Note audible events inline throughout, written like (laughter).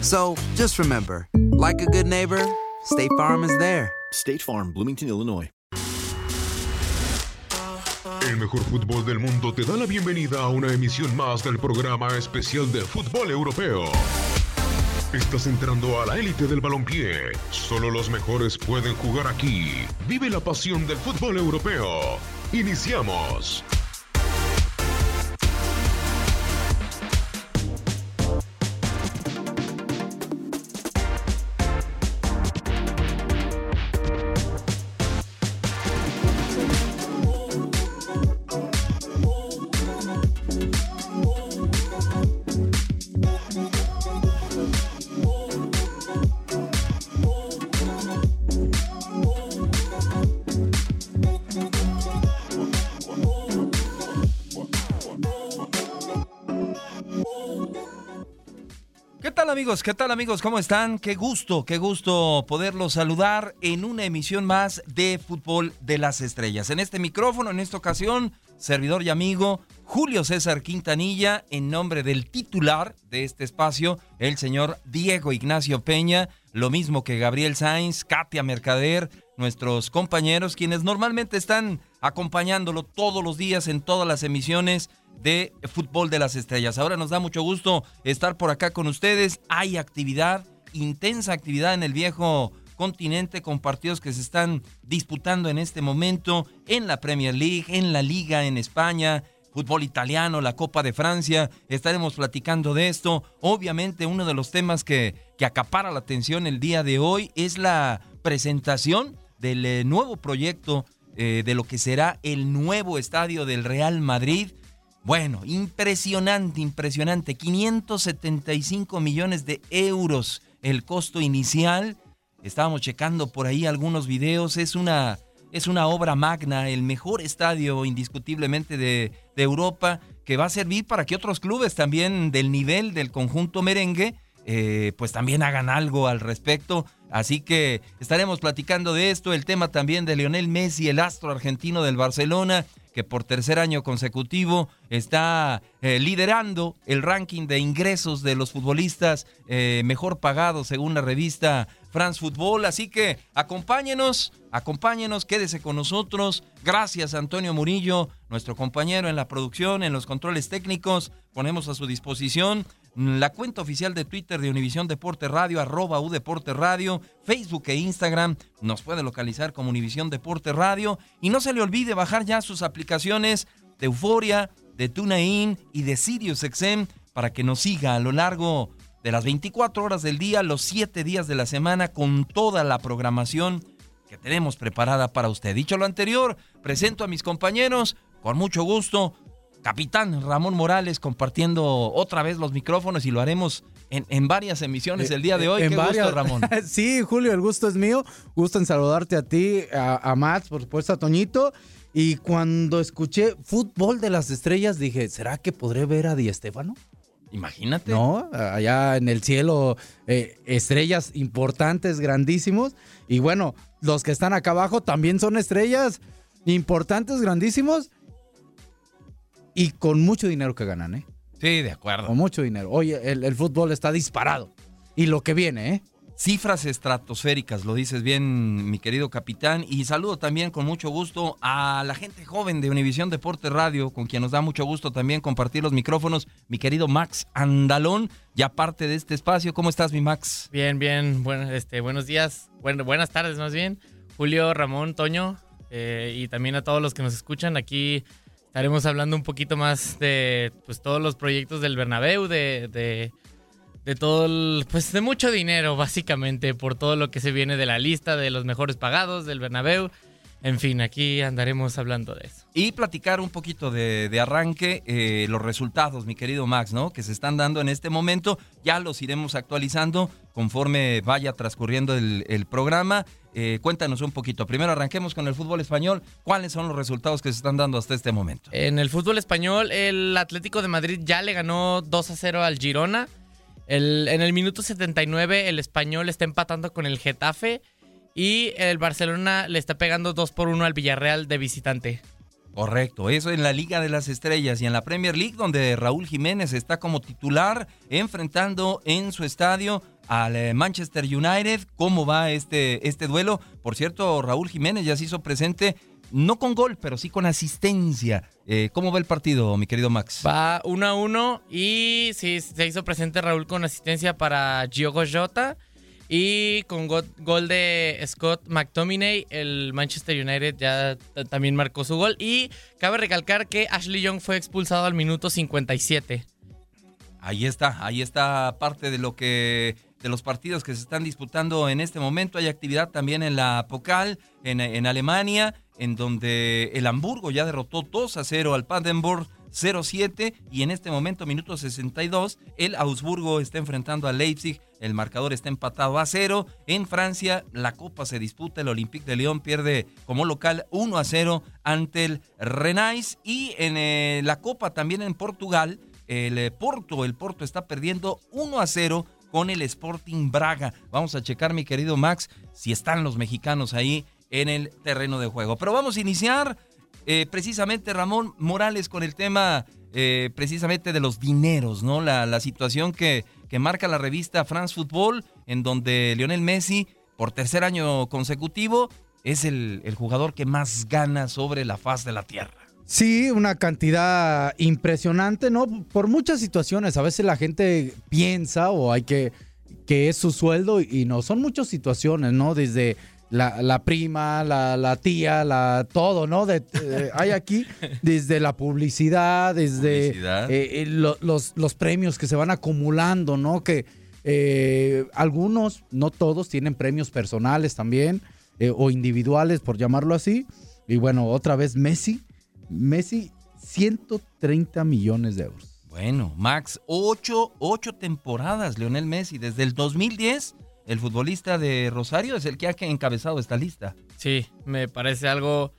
So just remember, like a good neighbor, State Farm is there. State Farm, Bloomington, Illinois. El mejor fútbol del mundo te da la bienvenida a una emisión más del programa especial de fútbol europeo. Estás entrando a la élite del balompié. Solo los mejores pueden jugar aquí. Vive la pasión del fútbol europeo. Iniciamos. Amigos? ¿Qué tal amigos? ¿Cómo están? Qué gusto, qué gusto poderlos saludar en una emisión más de Fútbol de las Estrellas. En este micrófono, en esta ocasión, servidor y amigo Julio César Quintanilla, en nombre del titular de este espacio, el señor Diego Ignacio Peña, lo mismo que Gabriel Sainz, Katia Mercader, nuestros compañeros, quienes normalmente están acompañándolo todos los días en todas las emisiones de Fútbol de las Estrellas. Ahora nos da mucho gusto estar por acá con ustedes. Hay actividad, intensa actividad en el viejo continente con partidos que se están disputando en este momento en la Premier League, en la Liga en España, fútbol italiano, la Copa de Francia. Estaremos platicando de esto. Obviamente uno de los temas que, que acapara la atención el día de hoy es la presentación del eh, nuevo proyecto eh, de lo que será el nuevo estadio del Real Madrid bueno, impresionante, impresionante. 575 millones de euros el costo inicial. Estábamos checando por ahí algunos videos. Es una, es una obra magna, el mejor estadio indiscutiblemente de, Europa, que va a servir para que otros clubes también del nivel del conjunto merengue, eh, pues también hagan algo al respecto. Así que estaremos platicando de esto, el tema también de Lionel Messi, el astro argentino del Barcelona, que por tercer año consecutivo está eh, liderando el ranking de ingresos de los futbolistas eh, mejor pagados según la revista France Football. Así que acompáñenos, acompáñenos, quédese con nosotros. Gracias Antonio Murillo, nuestro compañero en la producción, en los controles técnicos. Ponemos a su disposición la cuenta oficial de Twitter de Univisión Deporte Radio, arroba Deporte Radio, Facebook e Instagram, nos puede localizar como Univisión Deporte Radio. Y no se le olvide bajar ya sus aplicaciones de Euforia, de TuneIn y de SiriusXM para que nos siga a lo largo de las 24 horas del día, los 7 días de la semana, con toda la programación que tenemos preparada para usted. Dicho lo anterior, presento a mis compañeros con mucho gusto. Capitán Ramón Morales compartiendo otra vez los micrófonos y lo haremos en, varias emisiones el día de hoy. En Qué varias- gusto, Ramón. (laughs) sí, Julio, el gusto es mío. Gusto en saludarte a ti, a, a Max, por supuesto, a Toñito. Y cuando escuché Fútbol de las Estrellas, dije, ¿será que podré ver a Di Estefano? Imagínate. No, allá en el cielo, eh, estrellas importantes, grandísimos. Y bueno, los que están acá abajo también son estrellas importantes, grandísimos. Y con mucho dinero que ganan, ¿eh? Sí, de acuerdo. Con mucho dinero. Oye, el, el fútbol está disparado. Y lo que viene, ¿eh? Cifras estratosféricas, lo dices bien, mi querido capitán. Y saludo también con mucho gusto a la gente joven de Univisión Deporte Radio, con quien nos da mucho gusto también compartir los micrófonos. Mi querido Max Andalón, ya parte de este espacio. ¿Cómo estás, mi Max? Bien, bien. Bueno, este, buenos días. Bueno, buenas tardes, más bien. Julio, Ramón, Toño, eh, y también a todos los que nos escuchan. Aquí estaremos hablando un poquito más de pues, todos los proyectos del Bernabéu, de, de, de todo el, pues de mucho dinero, básicamente, por todo lo que se viene de la lista de los mejores pagados del Bernabéu. En fin, aquí andaremos hablando de eso. Y platicar un poquito de, de arranque, eh, los resultados, mi querido Max, ¿no? Que se están dando en este momento. Ya los iremos actualizando conforme vaya transcurriendo el, el programa. Eh, cuéntanos un poquito. Primero arranquemos con el fútbol español. ¿Cuáles son los resultados que se están dando hasta este momento? En el fútbol español, el Atlético de Madrid ya le ganó 2 a 0 al Girona. El- en el minuto 79, el español está empatando con el Getafe. Y el Barcelona le está pegando 2 por 1 al Villarreal de visitante. Correcto, eso en la Liga de las Estrellas y en la Premier League, donde Raúl Jiménez está como titular, enfrentando en su estadio al eh, Manchester United. ¿Cómo va este, este duelo? Por cierto, Raúl Jiménez ya se hizo presente, no con gol, pero sí con asistencia. Eh, ¿Cómo va el partido, mi querido Max? Va 1 a 1 y sí, se hizo presente Raúl con asistencia para Diogo Jota. Y con go- gol de Scott McTominay, el Manchester United ya también marcó su gol. Y cabe recalcar que Ashley Young fue expulsado al minuto 57. Ahí está, ahí está parte de lo que de los partidos que se están disputando en este momento. Hay actividad también en la Pokal, en, Alemania, en donde el Hamburgo ya derrotó 2 a 0 al Paderborn 0-7 y en este momento, minuto 62, el Augsburgo está enfrentando a Leipzig, el marcador está empatado a 0. En Francia, la Copa se disputa, el Olympique de Lyon pierde como local 1 a 0 ante el Renais y en eh, la Copa también en Portugal, el eh, Porto, el Porto está perdiendo 1 a 0 con el Sporting Braga. Vamos a checar, mi querido Max, si están los mexicanos ahí en el terreno de juego. Pero vamos a iniciar eh, precisamente, Ramón Morales, con el tema eh, precisamente de los dineros, ¿no? La, situación que, que marca la revista France Football, en donde Lionel Messi, por tercer año consecutivo, es el, el jugador que más gana sobre la faz de la tierra. Sí, una cantidad impresionante, ¿no? Por muchas situaciones. A veces la gente piensa o hay que que es su sueldo y no, son muchas situaciones, ¿no? Desde la, la prima, la, la tía, la todo, ¿no? De, eh, hay aquí desde la publicidad, desde Publicidad. eh, eh, lo- los, los premios que se van acumulando, ¿no? Que algunos, no todos, tienen premios personales también o individuales, por llamarlo así. Y bueno, otra vez Messi, Messi, 130 millones de euros. Bueno, Max, ocho, ocho temporadas, Lionel Messi, desde el 2010, el futbolista de Rosario es el que ha encabezado esta lista. Sí, me parece algo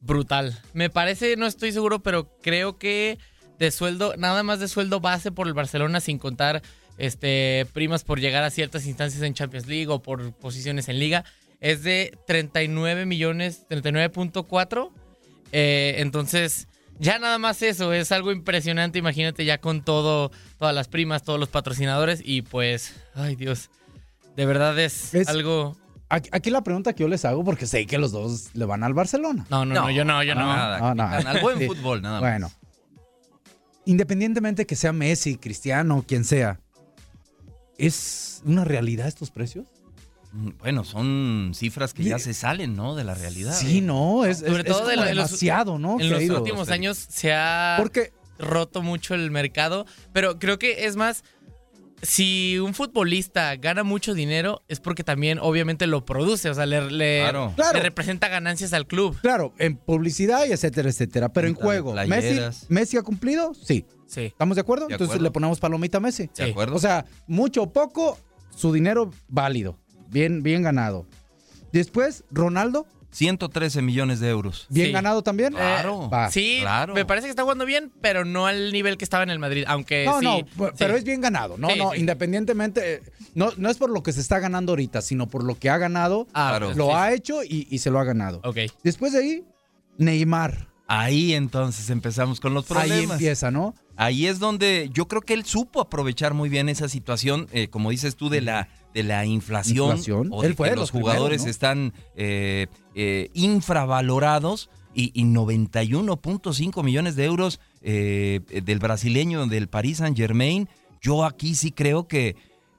brutal. Me parece, no estoy seguro, pero creo que de sueldo, nada más de sueldo base por el Barcelona sin contar este primas por llegar a ciertas instancias en Champions League o por posiciones en liga, es de 39 millones, 39.4. Eh, entonces, ya nada más eso, es algo impresionante, imagínate ya con todo, todas las primas, todos los patrocinadores y pues, ay Dios, de verdad es, Es- algo... Aquí, aquí la pregunta que yo les hago, porque sé que los dos le van al Barcelona. No, no, no, yo no, yo no. Nada, Ah, no. capitán, al buen Sí. fútbol, nada más. Bueno, independientemente que sea Messi, Cristiano, quien sea, ¿es una realidad estos precios? Mm, Bueno, son cifras que ya se salen, ¿no? De la realidad. Sí, no, es, Sobre es- todo es de demasiado, ¿no? En los últimos años se ha Porque roto mucho el mercado, pero creo que es más, si un futbolista gana mucho dinero es porque también obviamente lo produce, o sea, le, le- Claro. le representa ganancias al club. Claro, en publicidad y etcétera, etcétera. Pero en juego, Messi. Messi ha cumplido, sí. Sí. ¿Estamos de acuerdo? De Entonces acuerdo. le ponemos palomita a Messi. ¿De acuerdo? O sea, mucho o poco, su dinero válido. Bien, bien ganado. Después, Ronaldo, 113 millones de euros. bien Sí. ganado también. Claro. Va. Sí, Claro. me parece que está jugando bien, pero no al nivel que estaba en el Madrid, aunque No, sí. no, sí. pero es bien ganado. No, Sí, no, sí. independientemente, eh, no, no es por lo que se está ganando ahorita, sino por lo que ha ganado, Ah, Claro. lo sí. ha hecho y, y se lo ha ganado. Ok. Después de ahí, Neymar. Ahí entonces empezamos con los Ahí problemas. empieza, ¿no? Ahí es donde yo creo que él supo aprovechar muy bien esa situación, eh, como dices tú, de la, de la inflación, Inflación. o de Él fue que de los los jugadores primeros, ¿no? están eh, eh, infravalorados y, y 91.5 millones de euros eh, del brasileño del Paris Saint Germain. Yo aquí sí creo que,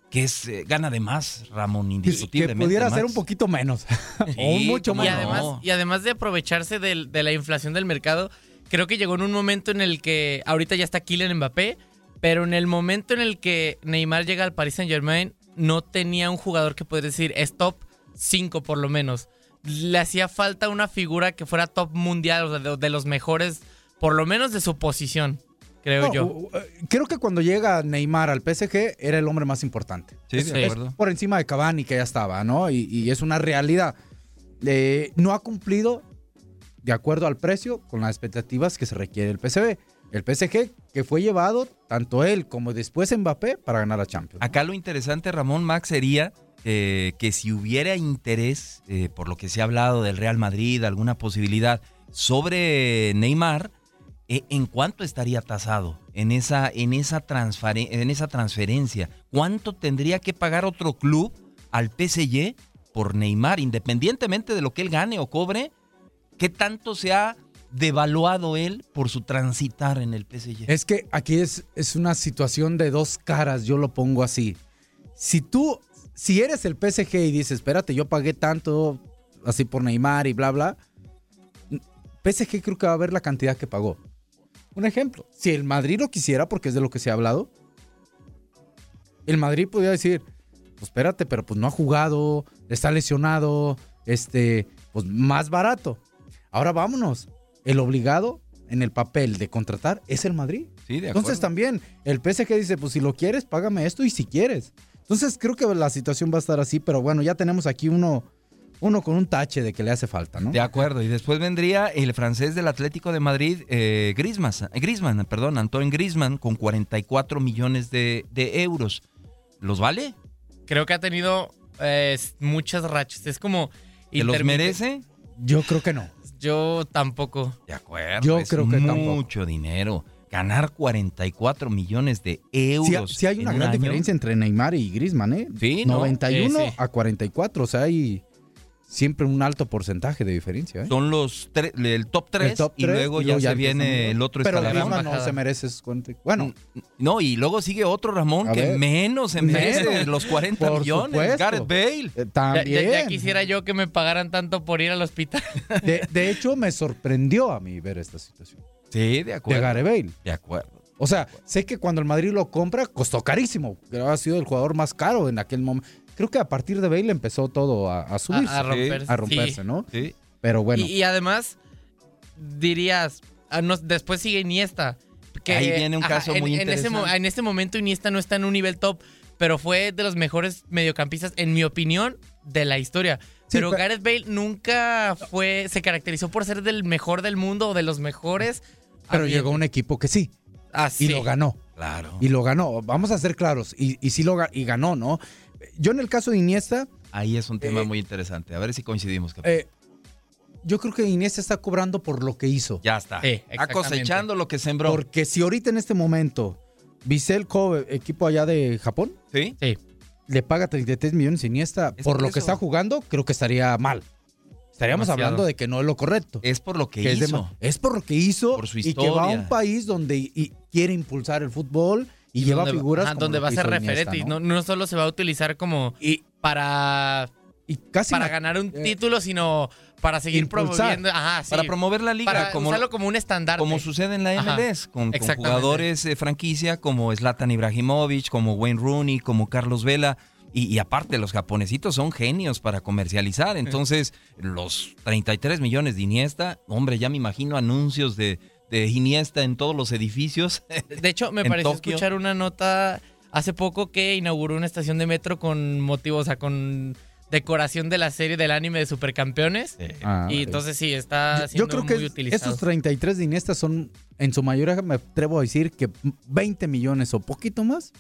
que es eh, gana de más, Ramón, Que indiscutiblemente. pudiera más. ser un poquito menos. (laughs) o mucho Y más. además, y además de aprovecharse del- de, la inflación del mercado, creo que llegó en un momento en el que ahorita ya está Kylian Mbappé, pero en el momento en el que Neymar llega al Paris Saint Germain, no tenía un jugador que pudiera decir es top 5 por lo menos. Le hacía falta una figura que fuera top mundial, o sea, de, de los mejores, por lo menos de su posición, creo No, yo. u- creo que cuando llega Neymar al PSG era el hombre más importante. Sí, Es- de es acuerdo. por encima de Cavani que ya estaba, ¿no? Y, y es una realidad. Eh, no ha cumplido de acuerdo al precio con las expectativas que se requiere el PSV. El PSG que fue llevado tanto él como después Mbappé para ganar la Champions. Acá lo interesante, Ramón Max, sería eh, que si hubiera interés, eh, por lo que se ha hablado del Real Madrid, alguna posibilidad sobre Neymar, eh, ¿en cuánto estaría tasado en esa, en, esa en esa transferencia? ¿Cuánto tendría que pagar otro club al PSG por Neymar, independientemente de lo que él gane o cobre? ¿Qué tanto se devaluado él por su transitar en el PSG? Es que aquí es, es una situación de dos caras, yo lo pongo así. Si tú, si eres el PSG y dices, espérate, yo pagué tanto así por Neymar y bla, bla, PSG creo que va a ver la cantidad que pagó. Un ejemplo, si el Madrid lo quisiera, porque es de lo que se ha hablado, el Madrid podría decir, pues espérate, pero pues no ha jugado, está lesionado, este, pues más barato. Ahora vámonos. El obligado en el papel de contratar es el Madrid. Sí, de Entonces también el PSG dice, pues si lo quieres, págame esto y si quieres. Entonces creo que la situación va a estar así, pero bueno, ya tenemos aquí uno, uno con un tache de que le hace falta, ¿no? De acuerdo, y después vendría el francés del Atlético de Madrid, eh, Griezmann, Griezmann, perdón, Antoine Griezmann, con 44 millones de, de euros. ¿Los vale? Creo que ha tenido eh, muchas rachas. Es como... ¿Que los merece? Yo creo que no. Yo tampoco. De acuerdo. Yo es creo que tampoco. mucho dinero. Ganar 44 millones de Sí, euros. sí hay una un gran año. diferencia entre Neymar y Griezmann, ¿eh? Sí, ¿no? 91 Sí, sí. a 44, o sea, hay siempre un alto porcentaje de diferencia, ¿eh? Son los tre- el top 3 El top y luego y ya se viene el otro Pero escalafón. Griezmann no se merece. Bueno, No, y luego sigue otro Ramón que ver. menos se merece Menos. los 40 Por millones. supuesto. Gareth Bale. eh, también. ya- ya quisiera yo que me pagaran tanto por ir al hospital. (laughs) De, de hecho, me sorprendió a mí ver esta situación. Sí, de De acuerdo. Gareth Bale. De acuerdo. O sea, sé que cuando el Madrid lo compra, costó carísimo. Creo que ha sido el jugador más caro en aquel momento. Creo que a partir de Bale empezó todo a, a subirse. A, a romperse. a romperse, sí. ¿no? Sí. Pero bueno. Y, y además, dirías, ah, no, después sigue Iniesta. Que, Ahí viene un caso en, muy en ese, interesante. en este momento Iniesta no está en un nivel top, pero fue de los mejores mediocampistas, en mi opinión, de la historia. Sí, pero pe- Gareth Bale nunca fue, se caracterizó por ser del mejor del mundo o de los mejores. pero llegó un equipo que sí. Ah, Y sí. lo ganó. Claro. Y lo ganó. Vamos a ser claros. Y, y sí lo y ganó, ¿no? Yo en el caso de Iniesta, Ahí es un tema Eh, muy interesante. A ver si coincidimos. eh, yo creo que Iniesta está cobrando por lo que hizo. ya está. Sí, Está cosechando lo que sembró. Porque si ahorita en este momento Vissel Kobe, equipo allá de Japón, ¿Sí? Sí. le paga 33 millones a Iniesta Es por por lo eso. que está jugando, creo que estaría mal. Estaríamos Demasiado. hablando de que no es lo correcto. Es por lo que que es, de hizo. es por lo que hizo Por su y que va a un país donde y quiere impulsar el fútbol y, lleva donde- figuras ajá, como donde va a ser referente Iniesta, y no, no solo se va a utilizar como Y para y casi para ganar un eh, título, sino para seguir impulsar. promoviendo. Ajá, sí. Para promover la liga, Para como, usarlo como un estandarte. como sucede en la MLS, con, jugadores de franquicia como Zlatan Ibrahimovic, como Wayne Rooney, como Carlos Vela. Y, y aparte, los japonesitos son genios para comercializar. Entonces, los 33 millones de Iniesta, hombre, ya me imagino anuncios de, de Iniesta en todos los edificios. (laughs) De hecho, me pareció Tokio. escuchar una nota hace poco que inauguró una estación de metro con motivo, o sea, con decoración de la serie del anime de Supercampeones. Ah, y entonces sí, está Yo- siendo Yo creo que muy utilizado. estos 33 de Iniesta son, en su mayoría, me atrevo a decir que 20 millones o poquito más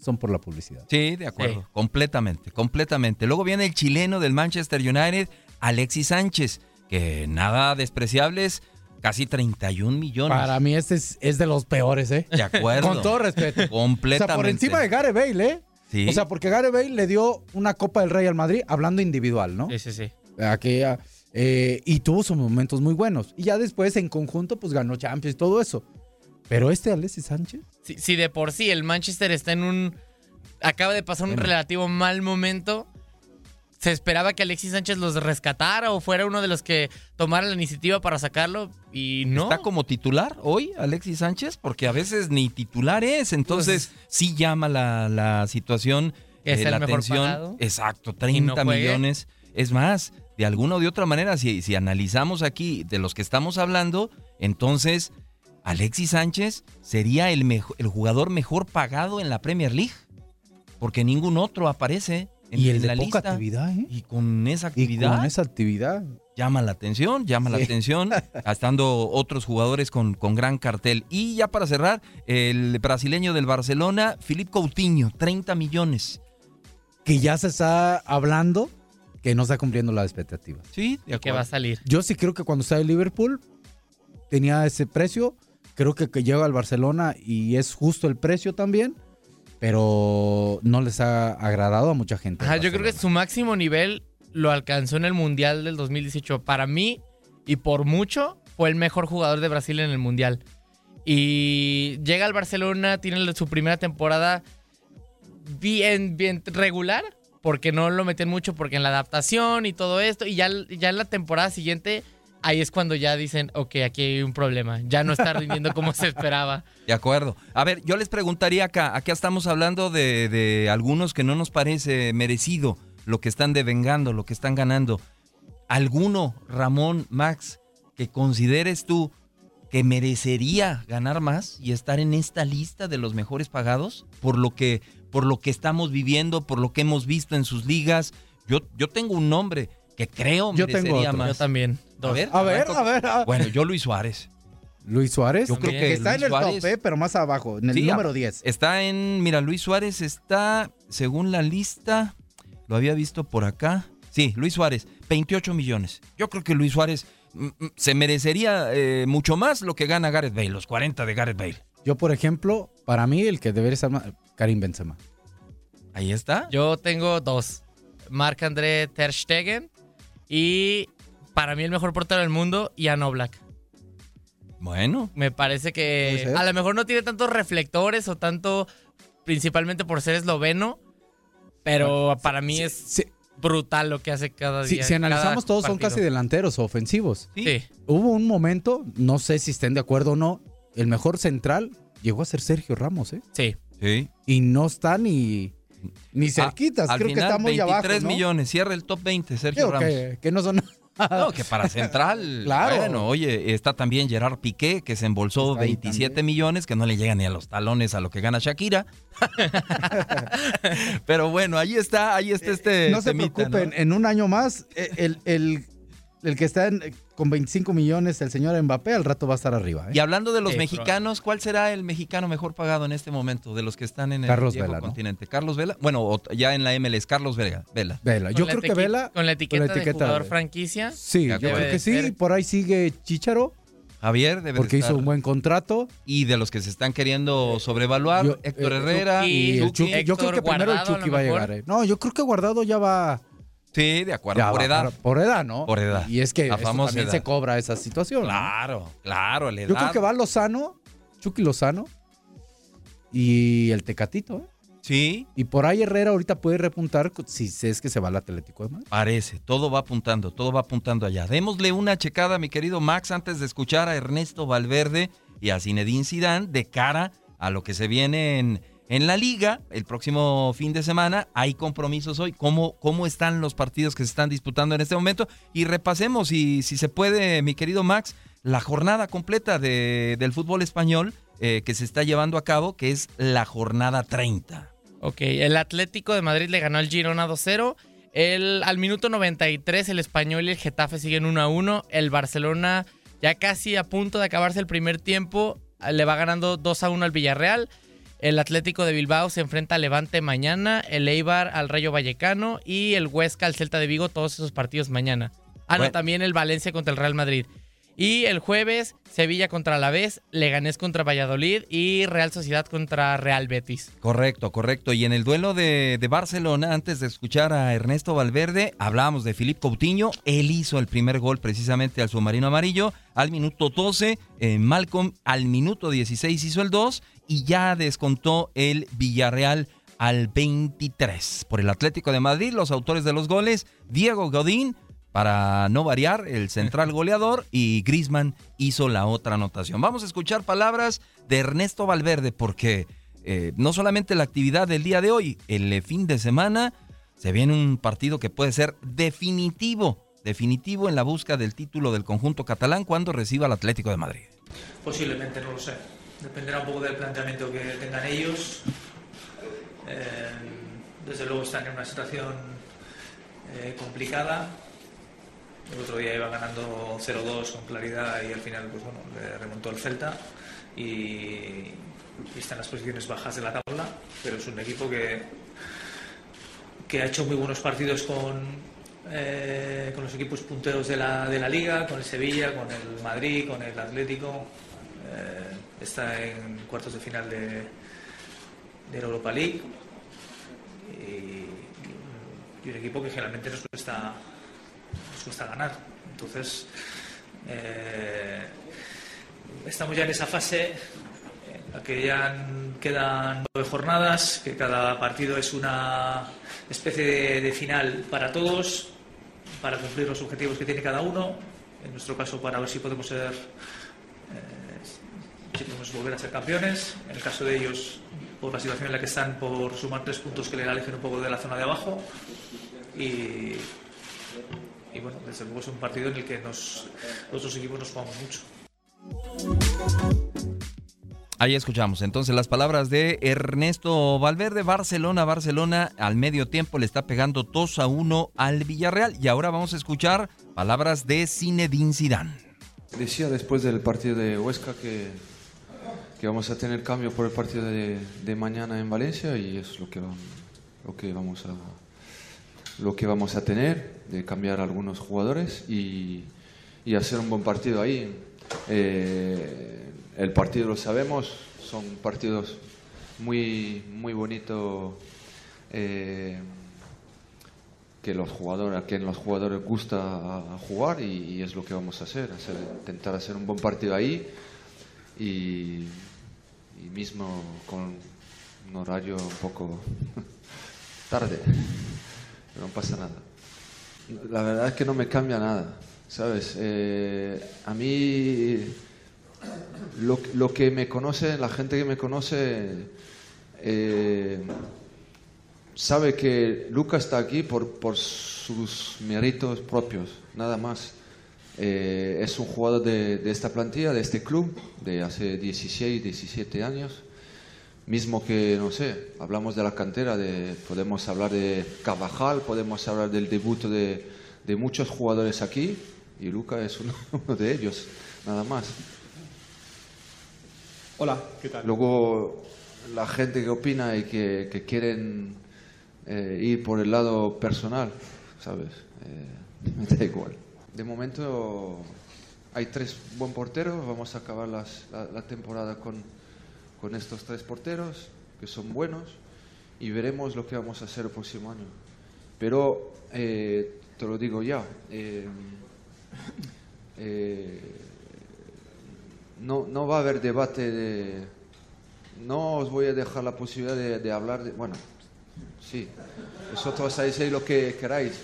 son por la publicidad. Sí, de acuerdo, completamente, completamente. Luego viene el chileno del Manchester United, Alexis Sánchez, que nada despreciables, casi 31 millones. Para mí este es, es de los peores, ¿eh? De acuerdo. Con todo respeto. Completamente. O sea, por encima de Gareth Bale, ¿eh? Sí. O sea, porque Gareth Bale le dio una Copa del Rey al Madrid hablando individual, ¿no? Sí, sí, sí. Aquella, eh, y tuvo sus momentos muy buenos. Y ya después, en conjunto, pues ganó Champions y todo eso. Pero este Alexis Sánchez, Si, si de por sí el Manchester está en un. acaba de pasar un relativo mal momento. Se esperaba que Alexis Sánchez los rescatara o fuera uno de los que tomara la iniciativa para sacarlo y no. ¿Está como titular hoy Alexis Sánchez? Porque a veces ni titular es, entonces sí llama la, la situación, Es eh, el la mejor atención. pagado. Exacto, Y 30 no juegue. millones. Es más, de alguna o de otra manera, si, si analizamos aquí de los que estamos hablando, entonces Alexis Sánchez sería el, el jugador mejor pagado en la Premier League. Porque ningún otro aparece en, y el en de la poca lista. actividad, ¿eh? Y con esa Y actividad con esa actividad. llama la atención, llama la atención, (laughs) estando otros jugadores con, con gran cartel. Y ya para cerrar, el brasileño del Barcelona, Filipe Coutinho, 30 millones. Que ya se está hablando que no está cumpliendo las expectativas. Sí, de que va a salir. Yo sí creo que cuando está en Liverpool tenía ese precio. Creo que, que llega al Barcelona y es justo el precio también. Pero no les ha agradado a mucha gente. Ajá, yo creo que su máximo nivel lo alcanzó en el Mundial del 2018. Para mí, y por mucho, fue el mejor jugador de Brasil en el Mundial. Y llega al Barcelona, tiene su primera temporada bien, bien regular, porque no lo meten mucho, porque en la adaptación y todo esto, y ya, ya en la temporada siguiente, ahí es cuando ya dicen, ok, aquí hay un problema, ya no está rindiendo como se esperaba. (laughs) De acuerdo. A ver, yo les preguntaría acá, acá estamos hablando de, de algunos que no nos parece merecido lo que están devengando, lo que están ganando. ¿Alguno, Ramón, Max, que consideres tú que merecería ganar más y estar en esta lista de los mejores pagados por lo que, por lo que estamos viviendo, por lo que hemos visto en sus ligas? Yo, yo tengo un nombre que creo Yo tengo merecería otro. más. Yo también. A ver, A ver, arranco- a ver. a- Bueno, yo Luis Suárez. Luis Suárez. Yo creo que está Luis en el Suárez- top, ¿eh? pero más abajo, en el Sí, número a- 10. Está en, mira, Luis Suárez está, según la lista, lo había visto por acá. Sí, Luis Suárez, 28 millones. Yo creo que Luis Suárez mm, mm, se merecería eh, mucho más lo que gana Gareth Bale, los 40 de Gareth Bale. Yo, por ejemplo, para mí el que debería estar más, Karim Benzema. Ahí está. Yo tengo dos. Marc André Ter Stegen y para mí el mejor portero del mundo, Jan Oblak. Bueno, Me parece que a lo mejor no tiene tantos reflectores o tanto, principalmente por ser esloveno, pero para mí es brutal lo que hace cada si- día. si analizamos, todos son casi delanteros o ofensivos. sí. Sí. Hubo un momento, no sé si estén de acuerdo o no, el mejor central llegó a ser Sergio Ramos, ¿eh? Sí. Sí. Y no está ni, ni cerquitas. Ah, al Creo que final, está muy 23 abajo. ¿no? millones, cierra el top 20, Sergio Ramos. que, que no son. No, que para central. (laughs) Claro. Bueno, oye, está también Gerard Piqué, que se embolsó Está ahí 27 también. millones, que no le llegan ni a los talones a lo que gana Shakira. (laughs) Pero bueno, ahí está, ahí está este. Eh, no se preocupen, ¿no? en un año más, eh, el, el, el que está en- con 25 millones, el señor Mbappé, al rato va a estar arriba. ¿eh? Y hablando de los mexicanos, ¿cuál será el mexicano mejor pagado en este momento de los que están en el Carlos viejo Vela, ¿no? continente? Carlos Vela, bueno, o- ya en la MLS, Carlos Vela. Vela. Vela. Yo Con la creo que etiqueta- Vela. Con la etiqueta, de etiqueta jugador de- franquicia. Sí, yo creo que sí. ser. Por ahí sigue Chicharo, Javier debe de porque hizo estar. un buen contrato. Y de los que se están queriendo sobrevaluar, Yo- Héctor eh, Herrera. Chucky, Y el Chucky. Chucky- yo creo que primero el Guardado, Chucky va a llegar. ¿eh? No, yo creo que Guardado ya va. Sí, de acuerdo, ya por va edad. por edad, ¿no? Por edad. Y es que también edad. se cobra esa situación. ¿no? Claro, claro, la Yo creo edad. que va Lozano, Chucky Lozano y el Tecatito. ¿eh? Sí. Y por ahí Herrera ahorita puede repuntar si es que se va al Atlético de Madrid. Parece, todo va apuntando, todo va apuntando allá. Démosle una checada, mi querido Max, antes de escuchar a Ernesto Valverde y a Zinedine Zidane de cara a lo que se viene en, en la liga el próximo fin de semana. Hay compromisos hoy. ¿Cómo, ¿Cómo están los partidos que se están disputando en este momento? Y repasemos, y si se puede, mi querido Max, la jornada completa de, del fútbol español eh, que se está llevando a cabo, que es la jornada 30. Ok, el Atlético de Madrid le ganó al Girona 2-0. El, al minuto 93 el Español y el Getafe siguen 1-1. El Barcelona ya casi a punto de acabarse el primer tiempo le va ganando 2-1 al Villarreal. El Atlético de Bilbao se enfrenta al Levante mañana, el Eibar al Rayo Vallecano y el Huesca al Celta de Vigo, todos esos partidos mañana. Ah, no, también el Valencia contra el Real Madrid. Y el jueves, Sevilla contra Alavés, Leganés contra Valladolid y Real Sociedad contra Real Betis. Correcto, correcto. Y en el duelo de, de Barcelona, antes de escuchar a Ernesto Valverde, hablábamos de Filip Coutinho. Él hizo el primer gol precisamente al submarino amarillo al minuto 12. Eh, Malcolm al minuto 16 hizo el 2 y ya descontó el Villarreal al 23. Por el Atlético de Madrid, los autores de los goles, Diego Godín, para no variar, el central (laughs) goleador y Grisman hizo la otra anotación. Vamos a escuchar palabras de Ernesto Valverde porque eh, no solamente la actividad del día de hoy, el eh, fin de semana se viene un partido que puede ser definitivo, definitivo en la busca del título del conjunto catalán cuando reciba al Atlético de Madrid. Posiblemente, no lo sé. Dependerá un poco del planteamiento que tengan ellos. Eh, desde luego están en una situación complicada el otro día iba ganando 0-2 con claridad y al final pues bueno, le remontó el Celta y, está en las posiciones bajas de la tabla, pero es un equipo que, que ha hecho muy buenos partidos con, eh, con los equipos punteros de la, de la liga, con el Sevilla, con el Madrid, con el Atlético. Eh, está en cuartos de final de, de la Europa League y, y un equipo que generalmente nos cuesta nos cuesta ganar. Entonces, eh, estamos ya en esa fase en la que ya quedan nueve jornadas, que cada partido es una especie de, final para todos, para cumplir los objetivos que tiene cada uno. En nuestro caso, para ver si podemos ser, volver a ser campeones. En el caso de ellos, por la situación en la que están, por sumar tres puntos que le alejen un poco de la zona de abajo. Y, y bueno, desde luego es un partido en el que nos, los dos equipos nos jugamos mucho. Ahí escuchamos entonces las palabras de Ernesto Valverde. Barcelona, Barcelona al medio tiempo le está pegando 2 a 1 al Villarreal. Y ahora vamos a escuchar palabras de Zinedine Zidane. Decía después del partido de Huesca que, que vamos a tener cambio por el partido de, de mañana en Valencia y es lo que, lo que vamos a, lo que vamos a tener, de cambiar algunos jugadores y, y hacer un buen partido ahí. Eh, el partido lo sabemos, son partidos muy, muy bonitos eh, que los jugadores, a quien los jugadores gusta jugar y, es lo que vamos a hacer, hacer, intentar hacer un buen partido ahí y, y mismo con un horario un poco (laughs) tarde no pasa nada. La verdad es que no me cambia nada, ¿sabes? Eh, a mí, lo, que me conoce, la gente que me conoce, eh, sabe que Lucas está aquí por, por sus méritos propios, nada más. Eh, es un jugador de, de, esta plantilla, de este club, de hace 16, 17 años mismo que, no sé, hablamos de la cantera, de, podemos hablar de Carvajal, podemos hablar del debut de, de muchos jugadores aquí, y Luca es uno, (laughs) de ellos, nada más. Hola, ¿qué tal? Luego, la gente que opina y que, que quieren eh, ir por el lado personal, ¿sabes? Eh, (laughs) me da igual. De momento hay tres buen porteros, vamos a acabar la, temporada con estos tres porteros, que son buenos, y veremos lo que vamos a hacer el próximo año. Pero eh, te lo digo ya, eh, eh, no, no va a haber debate de, no os voy a dejar la posibilidad de, de hablar de... Bueno, sí, vosotros hacéis lo que queráis,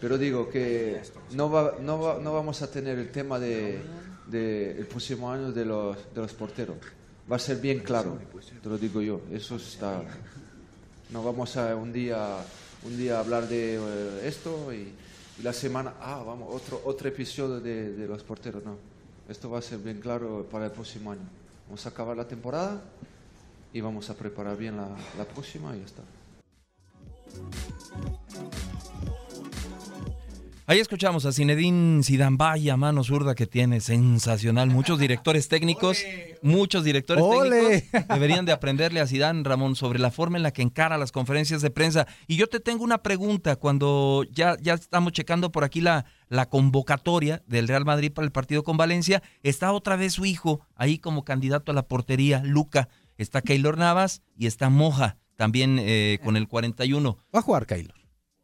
pero digo que no, va- no, va- no vamos a tener el tema de, de el próximo año de los, de los porteros. Va a ser bien claro, te lo digo yo. Eso está. No vamos a un día, un día hablar de eh, esto y, y la semana, ah, vamos, otro, otro episodio de, de los porteros. No, esto va a ser bien claro para el próximo año. Vamos a acabar la temporada y vamos a preparar bien la, la próxima y ya está. Ahí escuchamos a Zinedine Zidane, vaya mano zurda que tiene, sensacional. Muchos directores técnicos, muchos directores ¡Ole! técnicos (laughs) deberían de aprenderle a Zidane, Ramón, sobre la forma en la que encara las conferencias de prensa. Y yo te tengo una pregunta, cuando ya, ya estamos checando por aquí la, la convocatoria del Real Madrid para el partido con Valencia, está otra vez su hijo ahí como candidato a la portería, Luca. Está Keylor Navas y está Moja, también eh, con el 41. Va a jugar Keylor.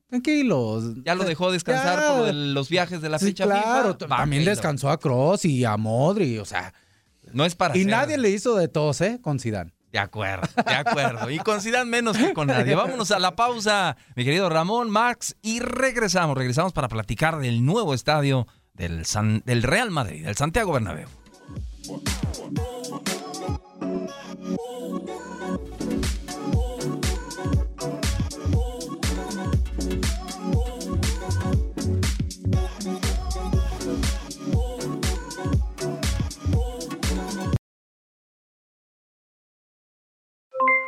Tranquilos. Ya lo dejó descansar Ya. por los viajes de la Sí, fecha claro, FIFA. también descansó a Cross y a Modri, o sea. No es para Y nadie le hizo de tos, ¿eh? Con Zidane. De acuerdo, de acuerdo. Y con Zidane menos que con nadie. Vámonos a la pausa, mi querido Ramón, Max, y regresamos. Regresamos para platicar del nuevo estadio del, San- del Real Madrid, del Santiago Bernabéu.